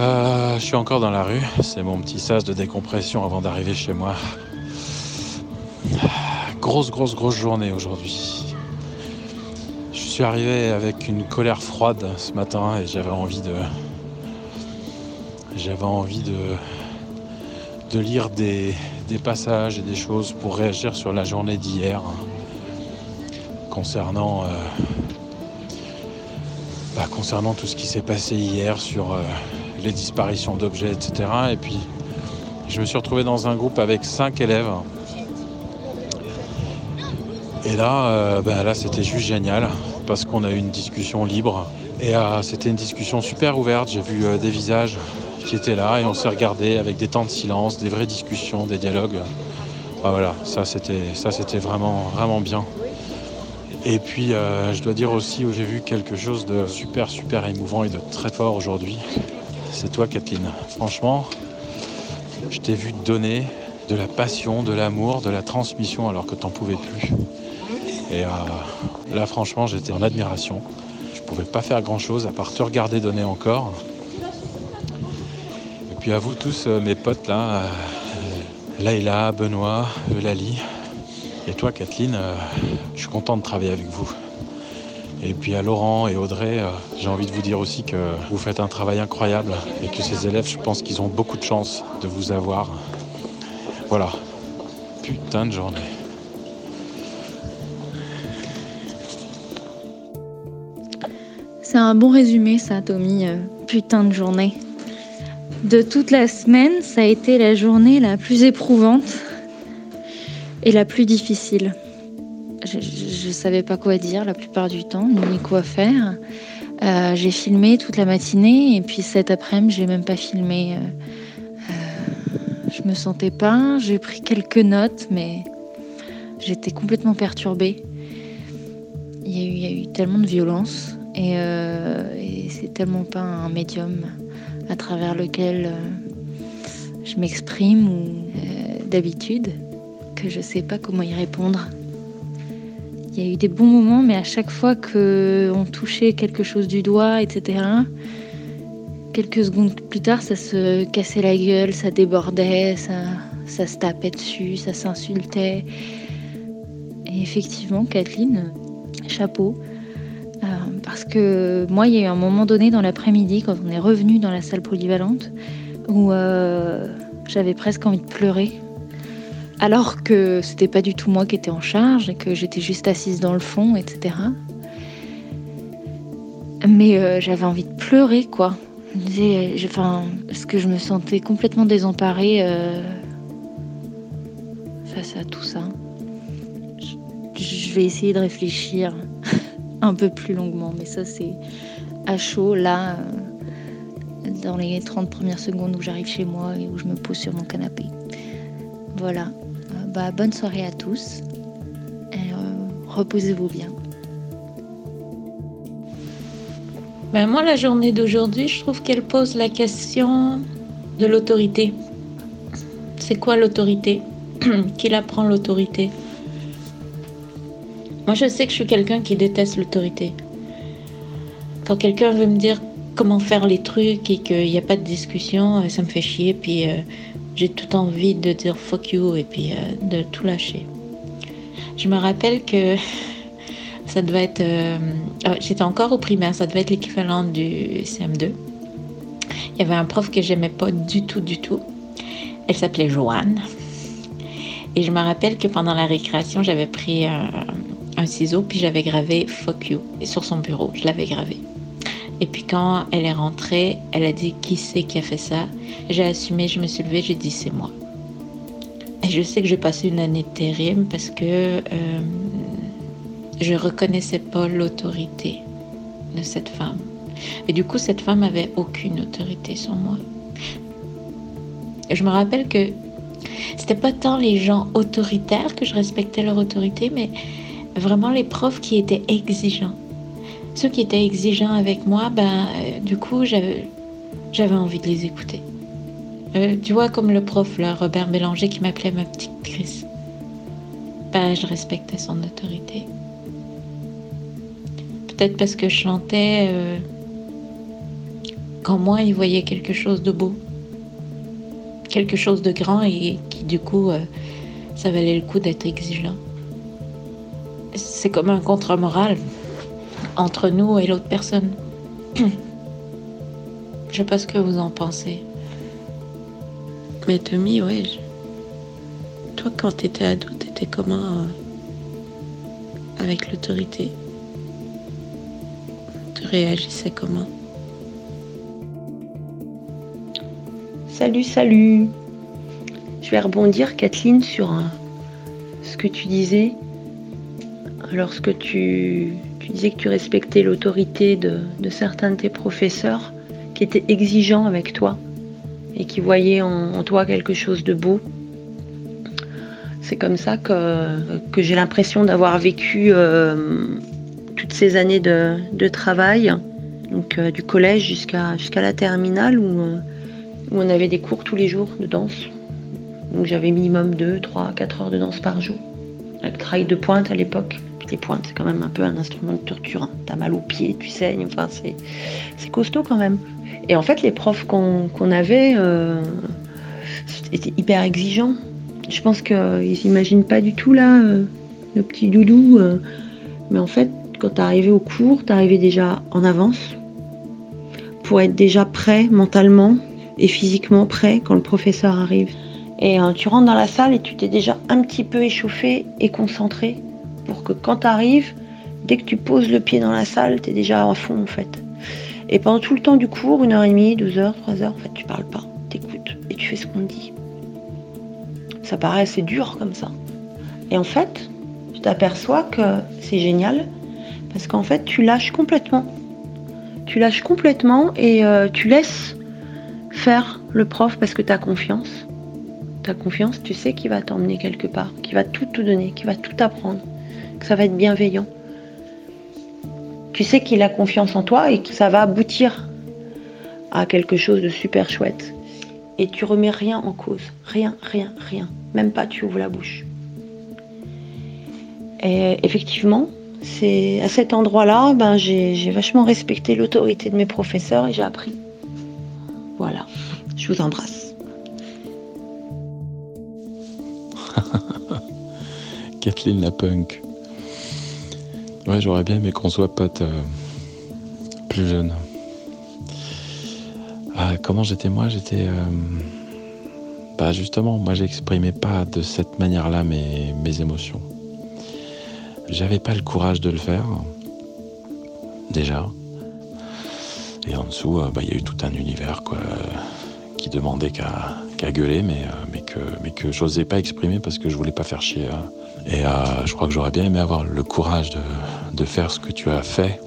Euh, je suis encore dans la rue. C'est mon petit sas de décompression avant d'arriver chez moi. Grosse, grosse, grosse journée aujourd'hui. Je suis arrivé avec une colère froide ce matin et j'avais envie de. J'avais envie de, de lire des, passages et des choses pour réagir sur la journée d'hier concernant, euh, bah, concernant tout ce qui s'est passé hier sur euh, les disparitions d'objets, etc. Et puis je me suis retrouvé dans un groupe avec cinq élèves. Et là, euh, bah, là c'était juste génial parce qu'on a eu une discussion libre. Et c'était une discussion super ouverte. J'ai vu des visages qui étaient là et on s'est regardé avec des temps de silence, des vraies discussions, des dialogues. Ah, voilà, ça c'était ça c'était vraiment vraiment bien. Et puis euh, je dois dire aussi où j'ai vu quelque chose de super super émouvant et de très fort aujourd'hui. C'est toi Kathleen. Franchement, je t'ai vu donner de la passion, de l'amour, de la transmission alors que t'en pouvais plus. Et euh, là franchement j'étais en admiration. Je pouvais pas faire grand chose à part te regarder donner encore puis à vous tous, euh, mes potes là, euh, Laïla, Benoît, Eulalie, et toi Kathleen, euh, je suis content de travailler avec vous. Et puis à Laurent et Audrey, j'ai envie de vous dire aussi que vous faites un travail incroyable et que ces élèves, je pense qu'ils ont beaucoup de chance de vous avoir. Voilà. Putain de journée. C'est un bon résumé ça, Tommy. Putain de journée de toute la semaine, ça a été la journée la plus éprouvante et la plus difficile. Je ne savais pas quoi dire la plupart du temps, ni quoi faire. Euh, j'ai filmé toute la matinée et puis cet après-midi, j'ai même pas filmé. Euh, euh, je me sentais pas. J'ai pris quelques notes, mais j'étais complètement perturbée. Il y, a eu, tellement de violence et, et c'est tellement pas un médium à travers lequel euh, je m'exprime euh, d'habitude je ne sais pas comment y répondre. Il y a eu des bons moments, mais à chaque fois qu'on touchait quelque chose du doigt, etc., quelques secondes plus tard, ça se cassait la gueule, ça débordait, ça, ça se tapait dessus, ça s'insultait. Et effectivement, Kathleen, chapeau, euh, parce que moi, il y a eu un moment donné dans l'après-midi, quand on est revenu dans la salle polyvalente, où euh, j'avais presque envie de pleurer. Alors que c'était pas du tout moi qui étais en charge et que j'étais juste assise dans le fond, etc. Mais euh, j'avais envie de pleurer, quoi. parce que je me sentais complètement désemparée face à tout ça. je vais essayer de réfléchir un peu plus longuement. Mais ça, c'est à chaud, là, euh, dans les 30 premières secondes où j'arrive chez moi et où je me pose sur mon canapé. Voilà. Bah, bonne soirée à tous. Euh, reposez-vous bien. Ben moi, la journée d'aujourd'hui, je trouve qu'elle pose la question de l'autorité. C'est quoi l'autorité? Qui la prend l'autorité? Moi, je sais que je suis quelqu'un qui déteste l'autorité. Quand quelqu'un veut me dire comment faire les trucs et qu'il n'y a pas de discussion, euh, ça me fait chier. Puis euh, j'ai tout envie de dire fuck you et puis euh, de tout lâcher. Je me rappelle que ça devait être. Ah, j'étais encore au primaire, ça devait être l'équivalent du CM2. Il y avait un prof que j'aimais pas du tout, du tout. Elle s'appelait Joanne. Et je me rappelle que pendant la récréation, j'avais pris un, un ciseau, puis j'avais gravé fuck you sur son bureau. Je l'avais gravé. Et puis quand elle est rentrée, elle a dit qui c'est qui a fait ça? J'ai assumé, je me suis levée, j'ai dit c'est moi. Et je sais que j'ai passé une année terrible parce que euh, je reconnaissais pas l'autorité de cette femme. Et du coup, cette femme avait aucune autorité sur moi. Je me rappelle que c'était pas tant les gens autoritaires que je respectais leur autorité, mais vraiment les profs qui étaient exigeants. Ceux qui étaient exigeants avec moi, ben, euh, du coup, j'avais, envie de les écouter. Euh, tu vois, comme le prof, Robert Bélanger, qui m'appelait ma petite Chris. pas, je respectais son autorité. Peut-être parce que je chantais euh, quand moi, il voyait quelque chose de beau, quelque chose de grand et qui du coup, euh, ça valait le coup d'être exigeant. C'est comme un contre-moral entre nous et l'autre personne. Je sais pas ce que vous en pensez. Mais Tommy, ouais. Toi, quand t'étais ado, t'étais comment euh, avec l'autorité? Tu réagissais comment? Salut, salut. Je vais rebondir, Kathleen, sur ce que tu disais. Lorsque tu, tu disais que tu respectais l'autorité de, certains de tes professeurs qui étaient exigeants avec toi et qui voyaient en, toi quelque chose de beau. C'est comme ça que, j'ai l'impression d'avoir vécu euh, toutes ces années de, travail, euh, du collège jusqu'à jusqu'à la terminale où, euh, où on avait des cours tous les jours de danse. Donc j'avais minimum 2, 3, 4 heures de danse par jour. Avec travail de pointe à l'époque. Les pointes, c'est quand même un peu un instrument de torture. Hein. T'as mal aux pieds, tu saignes, enfin c'est costaud quand même. Et en fait, les profs qu'on avait euh, étaient hyper exigeants. Je pense qu'ils n'imaginent pas du tout là, euh, le petit doudou. Euh. mais en fait, quand tu arrivé au cours, tu arrivé déjà en avance pour être déjà prêt mentalement et physiquement prêt quand le professeur arrive. Et tu rentres dans la salle et tu t'es déjà un petit peu échauffé et concentré que quand tu arrives, dès que tu poses le pied dans la salle, tu es déjà à fond en fait. Et pendant tout le temps du cours, une heure et demie, deux heures, trois heures, en fait, tu parles pas, t'écoutes et tu fais ce qu'on te dit. Ça paraît assez dur comme ça. Et en fait, tu t'aperçois que c'est génial parce qu'en fait, tu lâches complètement. Tu lâches complètement et euh, tu laisses faire le prof parce que tu as confiance. Tu as confiance, tu sais qu'il va t'emmener quelque part, qu'il va tout te donner, qu'il va tout apprendre, ça va être bienveillant tu sais qu'il a confiance en toi et que ça va aboutir à quelque chose de super chouette. Et tu remets rien en cause. Rien, rien, rien. Même pas tu ouvres la bouche. Et effectivement, c'est à cet endroit-là, ben, j'ai vachement respecté l'autorité de mes professeurs et j'ai appris. Voilà. Je vous embrasse. Kathleen la punk. Ouais, j'aurais bien aimé qu'on soit potes euh, plus jeune. Ah, comment j'étais moi? J'étais. Euh, bah justement, moi j'exprimais pas de cette manière-là mes, mes émotions. J'avais pas le courage de le faire, déjà. Et en dessous, euh, bah, il y a eu tout un univers quoi, qui demandait qu'à gueuler, mais, mais que, mais que j'osais pas exprimer parce que je voulais pas faire chier. Et euh, je crois que j'aurais bien aimé avoir le courage de, faire ce que tu as fait.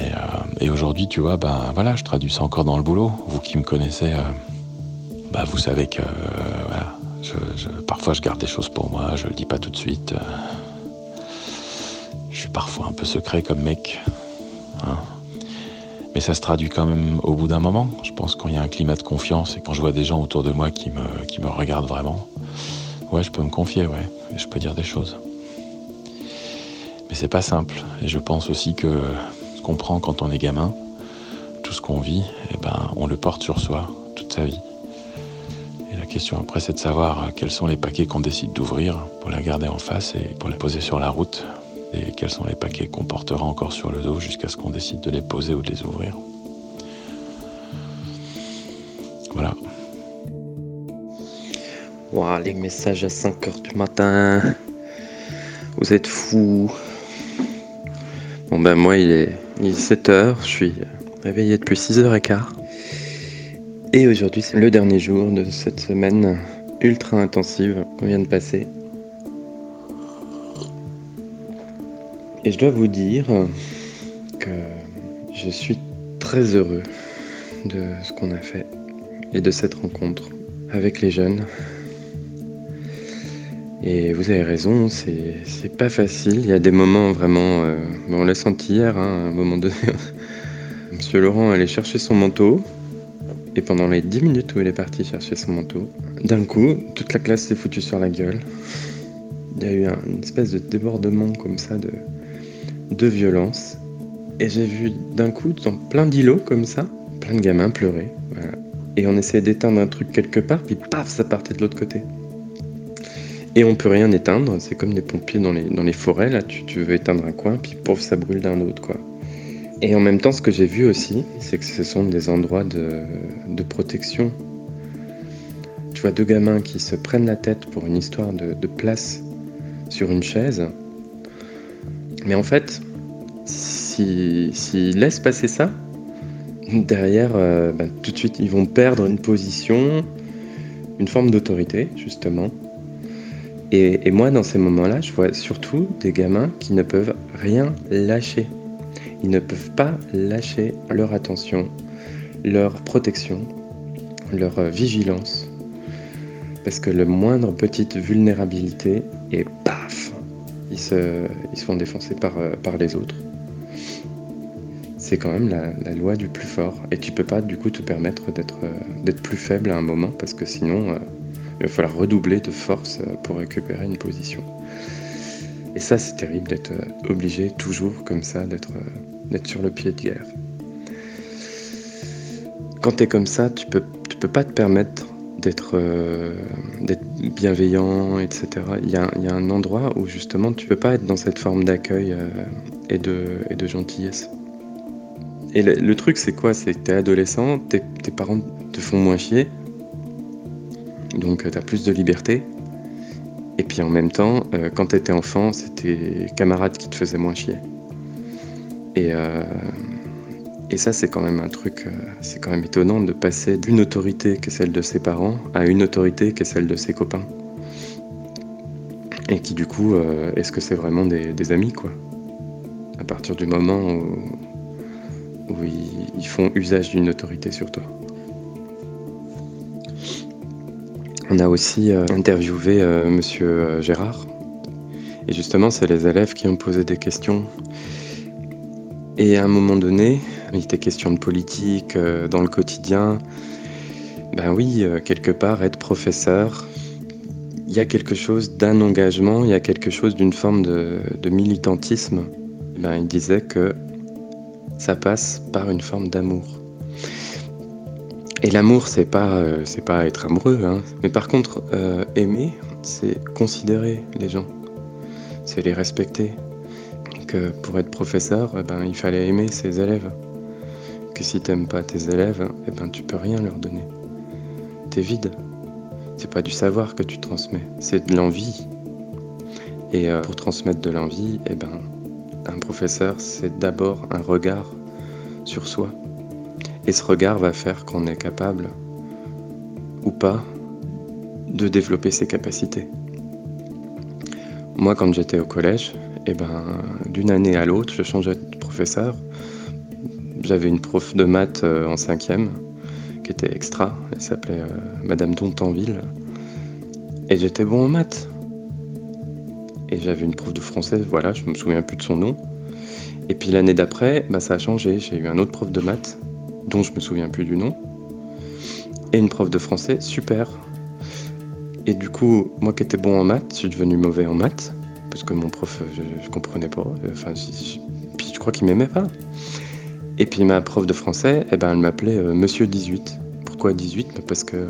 Et, euh, aujourd'hui, tu vois, ben voilà, je traduis ça encore dans le boulot. Vous qui me connaissez, euh, ben, vous savez que parfois je garde des choses pour moi, je le dis pas tout de suite. je suis parfois un peu secret comme mec. Hein. Mais ça se traduit quand même au bout d'un moment. Je pense qu'il y a un climat de confiance et quand je vois des gens autour de moi qui me, qui me regardent vraiment, ouais, je peux me confier, ouais je peux dire des choses. Mais c'est pas simple. Et je pense aussi que ce qu'on prend quand on est gamin, tout ce qu'on vit, eh ben, on le porte sur soi toute sa vie. Et la question après, c'est de savoir quels sont les paquets qu'on décide d'ouvrir pour la garder en face et pour les poser sur la route. Et quels sont les paquets qu'on portera encore sur le dos jusqu'à ce qu'on décide de les poser ou de les ouvrir. Voilà les messages à 5h du matin. Vous êtes fous. Bon ben moi il est, 7h, je suis réveillé depuis 6h15. Et aujourd'hui c'est le dernier jour de cette semaine ultra intensive qu'on vient de passer. Et je dois vous dire que je suis très heureux de ce qu'on a fait et de cette rencontre avec les jeunes. Et vous avez raison, c'est pas facile. Il y a des moments vraiment. Euh, on l'a senti hier, hein, à un moment donné. Monsieur Laurent allait chercher son manteau. Et pendant les 10 minutes où il est parti chercher son manteau, d'un coup, toute la classe s'est foutue sur la gueule. il y a eu une espèce de débordement comme ça de, de violence. Et j'ai vu d'un coup, dans plein d'îlots comme ça, plein de gamins pleurer. Et on essayait d'éteindre un truc quelque part, puis paf, ça partait de l'autre côté. Et on peut rien éteindre, c'est comme des pompiers dans les, dans les forêts, là, tu, tu veux éteindre un coin, puis pouf, ça brûle d'un autre, quoi. Et en même temps, ce que j'ai vu aussi, c'est que ce sont des endroits de, de, protection. Tu vois deux gamins qui se prennent la tête pour une histoire de, de place sur une chaise. Mais en fait, s'ils si, laissent passer ça, derrière, euh, ben, tout de suite, ils vont perdre une position, une forme d'autorité, justement. Et, et, moi, dans ces moments-là, je vois surtout des gamins qui ne peuvent rien lâcher. Ils ne peuvent pas lâcher leur attention, leur protection, leur vigilance. Parce que le moindre petite vulnérabilité, paf, ils se, ils se font défoncer par, par les autres c'est quand même la, loi du plus fort. Et tu peux pas du coup te permettre d'être euh, plus faible à un moment parce que sinon euh, il va falloir redoubler de force euh, pour récupérer une position. Et ça c'est terrible d'être obligé toujours comme ça d'être sur le pied de guerre. Quand tu es comme ça, tu peux, tu peux pas te permettre d'être bienveillant, etc. Il y, a, y, a, un endroit où justement tu peux pas être dans cette forme d'accueil et, de, et de gentillesse. Et le, truc, c'est quoi? C'est que t'es adolescent, tes, parents te font moins chier, donc euh, t'as plus de liberté. Et puis en même temps, euh, quand t'étais enfant, c'était tes camarades qui te faisaient moins chier. Et, euh, et ça, c'est quand même un truc, c'est quand même étonnant de passer d'une autorité qui est celle de ses parents à une autorité qui est celle de ses copains. Et qui du coup, est-ce que c'est vraiment des, amis, quoi? À partir du moment où où ils, font usage d'une autorité sur toi. On a aussi euh, interviewé euh, Monsieur euh, Gérard. Et justement, c'est les élèves qui ont posé des questions. Et à un moment donné, il était question de politique, dans le quotidien. Ben oui, quelque part, être professeur, il y a quelque chose d'un engagement, il y a quelque chose d'une forme de, militantisme. Ben, il disait que ça passe par une forme d'amour. Et l'amour, c'est pas, euh, pas être amoureux, hein. mais par contre, euh, aimer, c'est considérer les gens, c'est les respecter. Que pour être professeur, ben, il fallait aimer ses élèves. Que si t'aimes pas tes élèves, eh ben, tu peux rien leur donner. T'es vide. C'est pas du savoir que tu transmets, c'est de l'envie. Et euh, pour transmettre de l'envie, eh ben, un professeur, c'est d'abord un regard sur soi. Et ce regard va faire qu'on est capable, ou pas, de développer ses capacités. Moi, quand j'étais au collège, eh ben, d'une année à l'autre, je changeais de professeur. J'avais une prof de maths euh, en cinquième qui était extra. Elle s'appelait euh, Madame Dontanville. Et j'étais bon en maths. Et j'avais une prof de français, voilà, je me souviens plus de son nom. Et puis l'année d'après, bah, ça a changé. J'ai eu un autre prof de maths, dont je me souviens plus du nom, et une prof de français, super. Et du coup, moi qui étais bon en maths, je suis devenu mauvais en maths, parce que mon prof, je, je comprenais pas. Enfin, je, puis je crois qu'il m'aimait pas. Et puis ma prof de français, eh ben, elle m'appelait euh, Monsieur 18. Pourquoi 18 bah, Parce que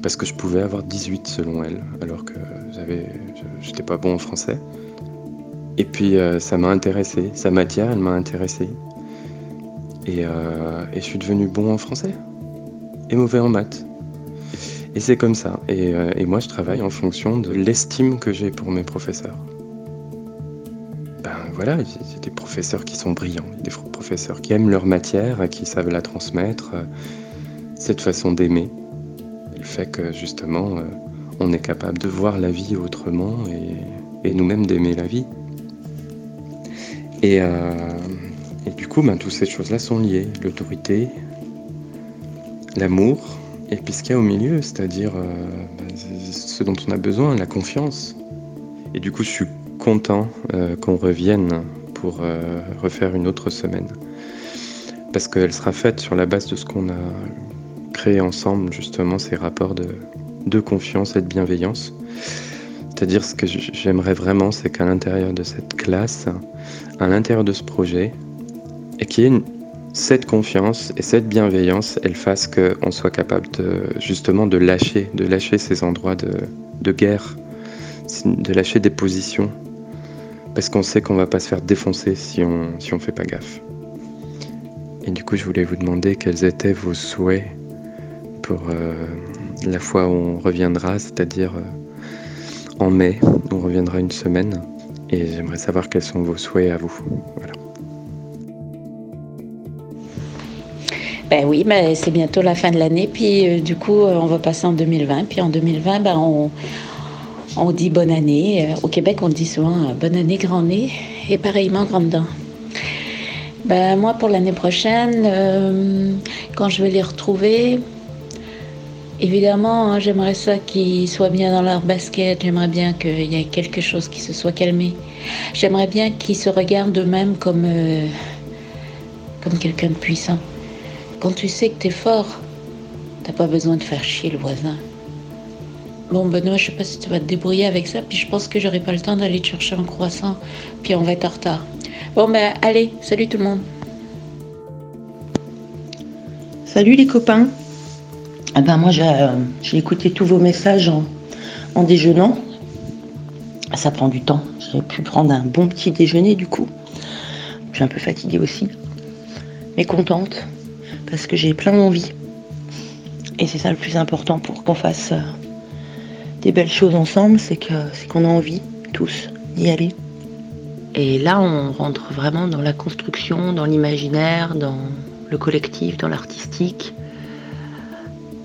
parce que je pouvais avoir 18 selon elle, alors que j'avais, j'étais pas bon en français. Et puis euh, ça m'a intéressé, sa matière, elle m'a intéressé. Et, euh, et, je suis devenu bon en français et mauvais en maths. Et c'est comme ça. Et, et, moi, je travaille en fonction de l'estime que j'ai pour mes professeurs. Voilà, j'ai des professeurs qui sont brillants, des professeurs qui aiment leur matière, qui savent la transmettre. Cette façon d'aimer, le fait que justement, on est capable de voir la vie autrement et, nous-mêmes d'aimer la vie. Et, euh, et, du coup, ben, toutes ces choses-là sont liées. L'autorité, l'amour, et puis ce qu'il y a au milieu, c'est-à-dire euh, ben, ce dont on a besoin, la confiance. Et du coup, je suis content euh, qu'on revienne pour euh, refaire une autre semaine. Parce qu'elle sera faite sur la base de ce qu'on a créé ensemble, justement, ces rapports de, confiance et de bienveillance C'est-à-dire ce que j'aimerais vraiment, c'est qu'à l'intérieur de cette classe, à l'intérieur de ce projet, et qu'il y ait cette confiance et cette bienveillance, elle fasse qu'on soit capable de justement de lâcher, de lâcher ces endroits de guerre, de lâcher des positions, parce qu'on sait qu'on va pas se faire défoncer si on si on fait pas gaffe. Et du coup, je voulais vous demander quels étaient vos souhaits pour euh, la fois où on reviendra, c'est-à-dire euh, en mai, on reviendra une semaine. Et j'aimerais savoir quels sont vos souhaits à vous. Ben oui, mais c'est bientôt la fin de l'année, puis euh, du coup, on va passer en 2020. Puis en 2020, ben, on, on dit bonne année. Au Québec, on dit souvent bonne année, grand nez, et pareillement, grande dent. Ben, moi, pour l'année prochaine, euh, quand je vais les retrouver, évidemment, hein, j'aimerais ça qu'ils soient bien dans leur basket. J'aimerais bien qu'il y ait quelque chose qui se soit calmé. J'aimerais bien qu'ils se regardent eux-mêmes comme, euh, comme quelqu'un de puissant. Quand tu sais que tu es fort, t'as pas besoin de faire chier le voisin. Bon, Benoît, je sais pas si tu vas te débrouiller avec ça, puis je pense que j'aurai pas le temps d'aller te chercher un croissant, puis on va être en retard. Bon, ben, allez, salut tout le monde. Salut les copains. Ah ben moi, j'ai écouté tous vos messages en, déjeunant. Ça prend du temps. J'ai pu prendre un bon petit déjeuner du coup. Je suis un peu fatiguée aussi. Mais contente. Parce que j'ai plein d'envie. Et c'est ça le plus important pour qu'on fasse euh, des belles choses ensemble, c'est qu'on a envie, tous, d'y aller. Et là, on rentre vraiment dans la construction, dans l'imaginaire, dans le collectif, dans l'artistique.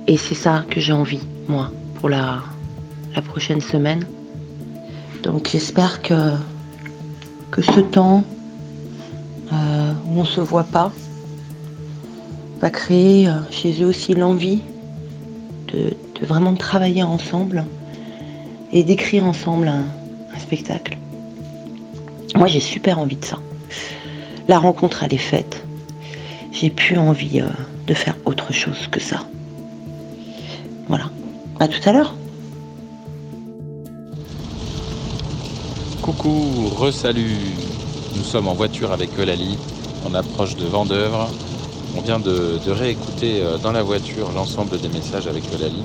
Et c'est ça que j'ai envie, moi, pour la, la prochaine semaine. Donc j'espère que, que ce temps euh, où on ne se voit pas va créer euh, chez eux aussi l'envie de, vraiment travailler ensemble et d'écrire ensemble un spectacle. Moi, j'ai super envie de ça. La rencontre, elle est faite. J'ai plus envie euh, de faire autre chose que ça. Voilà. À tout à l'heure. Coucou, re-salut. Nous sommes en voiture avec Eulalie. On approche de Vendœuvre. On vient de, réécouter euh, dans la voiture l'ensemble des messages avec Eulalie.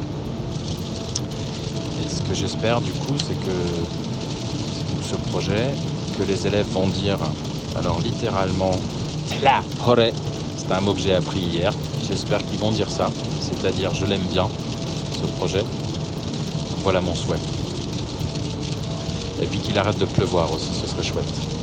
Que j'espère du coup, c'est que ce projet les élèves vont dire, alors littéralement, la c'est un mot que j'ai appris hier, j'espère qu'ils vont dire ça, c'est-à-dire je l'aime bien, ce projet. Voilà mon souhait. Et puis qu'il arrête de pleuvoir aussi, ce serait chouette.